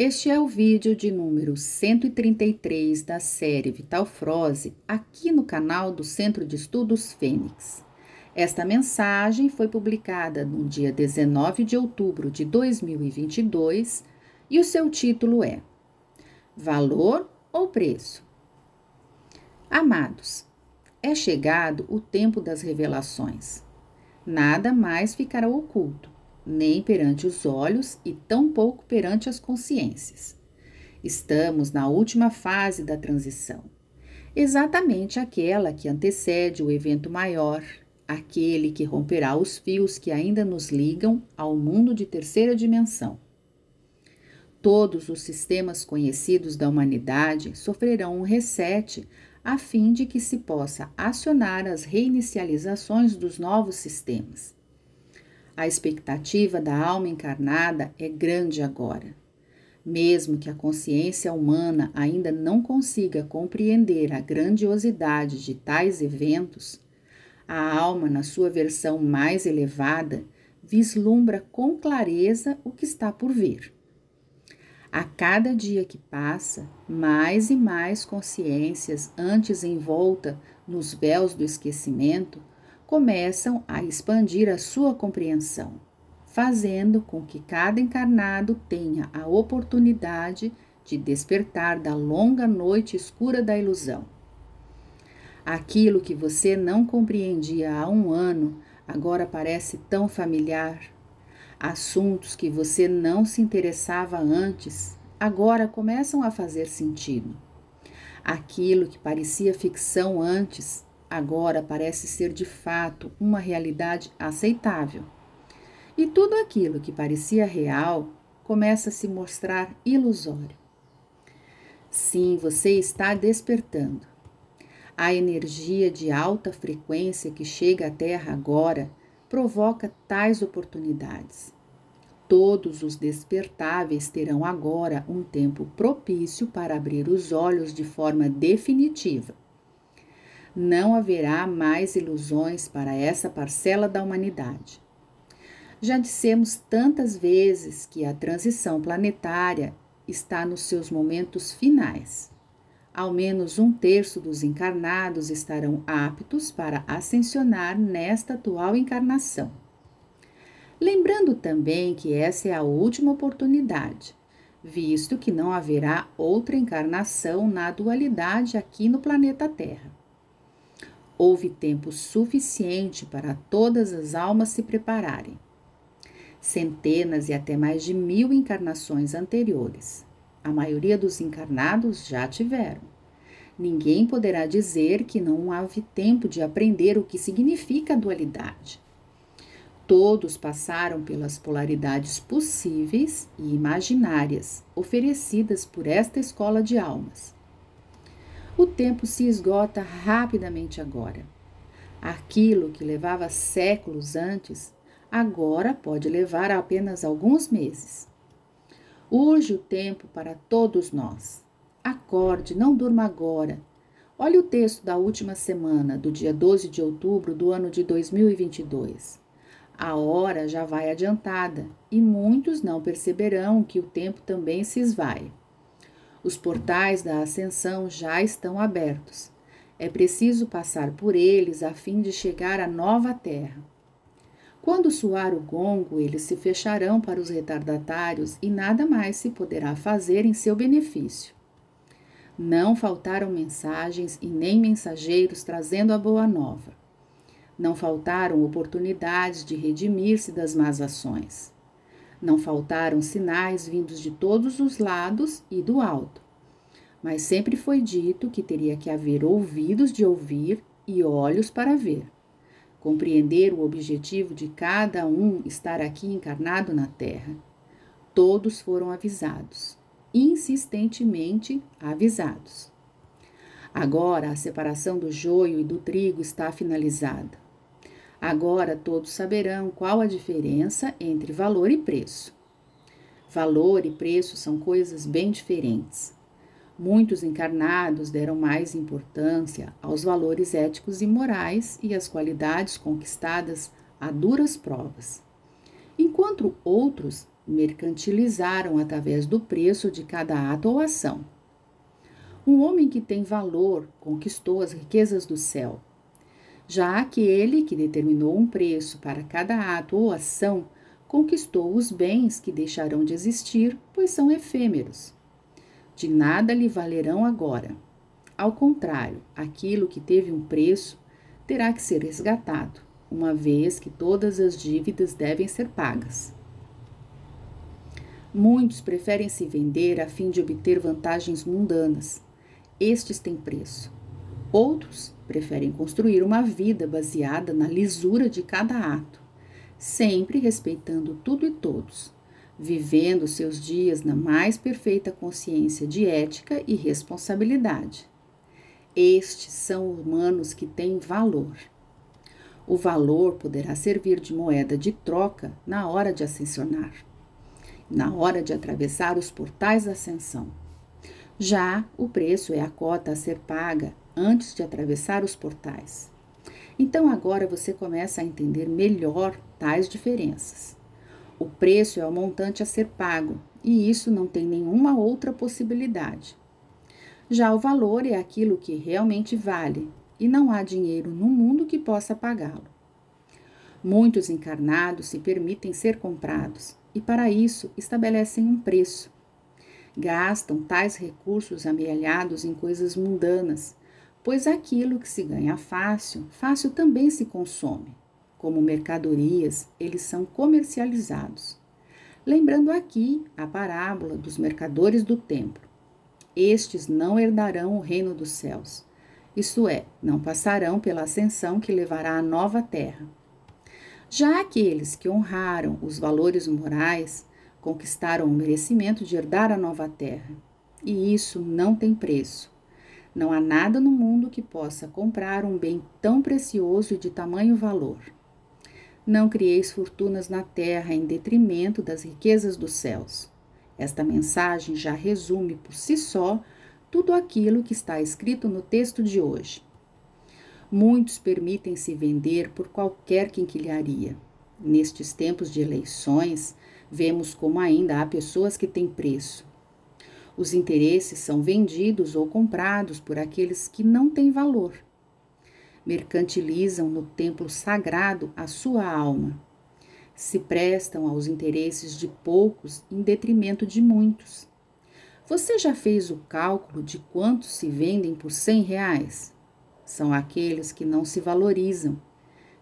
Este é o vídeo de número 133 da série Vital Froze, aqui no canal do Centro de Estudos Fênix. Esta mensagem foi publicada no dia 19 de outubro de 2022 e o seu título é Valor ou Preço? Amados, é chegado o tempo das revelações. Nada mais ficará oculto nem perante os olhos e tampouco perante as consciências. Estamos na última fase da transição, exatamente aquela que antecede o evento maior, aquele que romperá os fios que ainda nos ligam ao mundo de terceira dimensão. Todos os sistemas conhecidos da humanidade sofrerão um reset a fim de que se possa acionar as reinicializações dos novos sistemas a expectativa da alma encarnada é grande agora. Mesmo que a consciência humana ainda não consiga compreender a grandiosidade de tais eventos, a alma, na sua versão mais elevada, vislumbra com clareza o que está por vir. A cada dia que passa, mais e mais consciências, antes envolta nos véus do esquecimento, começam a expandir a sua compreensão, fazendo com que cada encarnado tenha a oportunidade de despertar da longa noite escura da ilusão. Aquilo que você não compreendia há um ano agora parece tão familiar. Assuntos que você não se interessava antes agora começam a fazer sentido. Aquilo que parecia ficção antes agora parece ser de fato uma realidade aceitável. E tudo aquilo que parecia real começa a se mostrar ilusório. Sim, você está despertando. A energia de alta frequência que chega à Terra agora provoca tais oportunidades. Todos os despertáveis terão agora um tempo propício para abrir os olhos de forma definitiva não haverá mais ilusões para essa parcela da humanidade. Já dissemos tantas vezes que a transição planetária está nos seus momentos finais. Ao menos um terço dos encarnados estarão aptos para ascensionar nesta atual encarnação. Lembrando também que essa é a última oportunidade, visto que não haverá outra encarnação na dualidade aqui no planeta Terra. Houve tempo suficiente para todas as almas se prepararem. Centenas e até mais de mil encarnações anteriores. A maioria dos encarnados já tiveram. Ninguém poderá dizer que não houve tempo de aprender o que significa a dualidade. Todos passaram pelas polaridades possíveis e imaginárias oferecidas por esta escola de almas o tempo se esgota rapidamente agora. Aquilo que levava séculos antes, agora pode levar apenas alguns meses. Urge o tempo para todos nós. Acorde, não durma agora. Olhe o texto da última semana, do dia 12 de outubro do ano de 2022. A hora já vai adiantada e muitos não perceberão que o tempo também se esvai. Os portais da ascensão já estão abertos. É preciso passar por eles a fim de chegar à nova terra. Quando soar o gongo, eles se fecharão para os retardatários e nada mais se poderá fazer em seu benefício. Não faltaram mensagens e nem mensageiros trazendo a boa nova. Não faltaram oportunidades de redimir-se das más ações. Não faltaram sinais vindos de todos os lados e do alto. Mas sempre foi dito que teria que haver ouvidos de ouvir e olhos para ver. Compreender o objetivo de cada um estar aqui encarnado na Terra. Todos foram avisados, insistentemente avisados. Agora a separação do joio e do trigo está finalizada. Agora todos saberão qual a diferença entre valor e preço. Valor e preço são coisas bem diferentes. Muitos encarnados deram mais importância aos valores éticos e morais e às qualidades conquistadas a duras provas, enquanto outros mercantilizaram através do preço de cada ato ou ação. Um homem que tem valor conquistou as riquezas do céu. Já aquele que determinou um preço para cada ato ou ação conquistou os bens que deixarão de existir, pois são efêmeros. De nada lhe valerão agora. Ao contrário, aquilo que teve um preço terá que ser resgatado, uma vez que todas as dívidas devem ser pagas. Muitos preferem se vender a fim de obter vantagens mundanas. Estes têm preço. Outros preferem construir uma vida baseada na lisura de cada ato, sempre respeitando tudo e todos, vivendo seus dias na mais perfeita consciência de ética e responsabilidade. Estes são humanos que têm valor. O valor poderá servir de moeda de troca na hora de ascensionar na hora de atravessar os portais da ascensão. Já o preço é a cota a ser paga antes de atravessar os portais. Então agora você começa a entender melhor tais diferenças. O preço é o montante a ser pago e isso não tem nenhuma outra possibilidade. Já o valor é aquilo que realmente vale e não há dinheiro no mundo que possa pagá-lo. Muitos encarnados se permitem ser comprados e, para isso, estabelecem um preço. Gastam tais recursos amealhados em coisas mundanas, pois aquilo que se ganha fácil, fácil também se consome. Como mercadorias, eles são comercializados. Lembrando aqui a parábola dos mercadores do templo. Estes não herdarão o reino dos céus, isto é, não passarão pela ascensão que levará à nova terra. Já aqueles que honraram os valores morais conquistaram o merecimento de herdar a nova terra. E isso não tem preço. Não há nada no mundo que possa comprar um bem tão precioso e de tamanho valor. Não crieis fortunas na terra em detrimento das riquezas dos céus. Esta mensagem já resume por si só tudo aquilo que está escrito no texto de hoje. Muitos permitem-se vender por qualquer quinquilharia. Nestes tempos de eleições, vemos como ainda há pessoas que têm preço. Os interesses são vendidos ou comprados por aqueles que não têm valor. Mercantilizam no templo sagrado a sua alma. Se prestam aos interesses de poucos em detrimento de muitos. Você já fez o cálculo de quantos se vendem por cem reais? São aqueles que não se valorizam,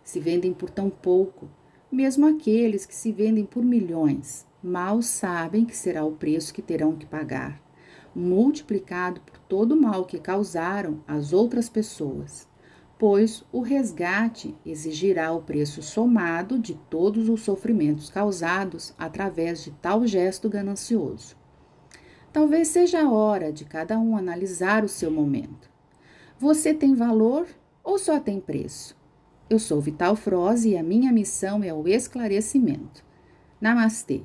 se vendem por tão pouco, mesmo aqueles que se vendem por milhões, mal sabem que será o preço que terão que pagar, multiplicado por todo o mal que causaram às outras pessoas, pois o resgate exigirá o preço somado de todos os sofrimentos causados através de tal gesto ganancioso. Talvez seja a hora de cada um analisar o seu momento. Você tem valor ou só tem preço? Eu sou Vital Froze e a minha missão é o esclarecimento. Namastê!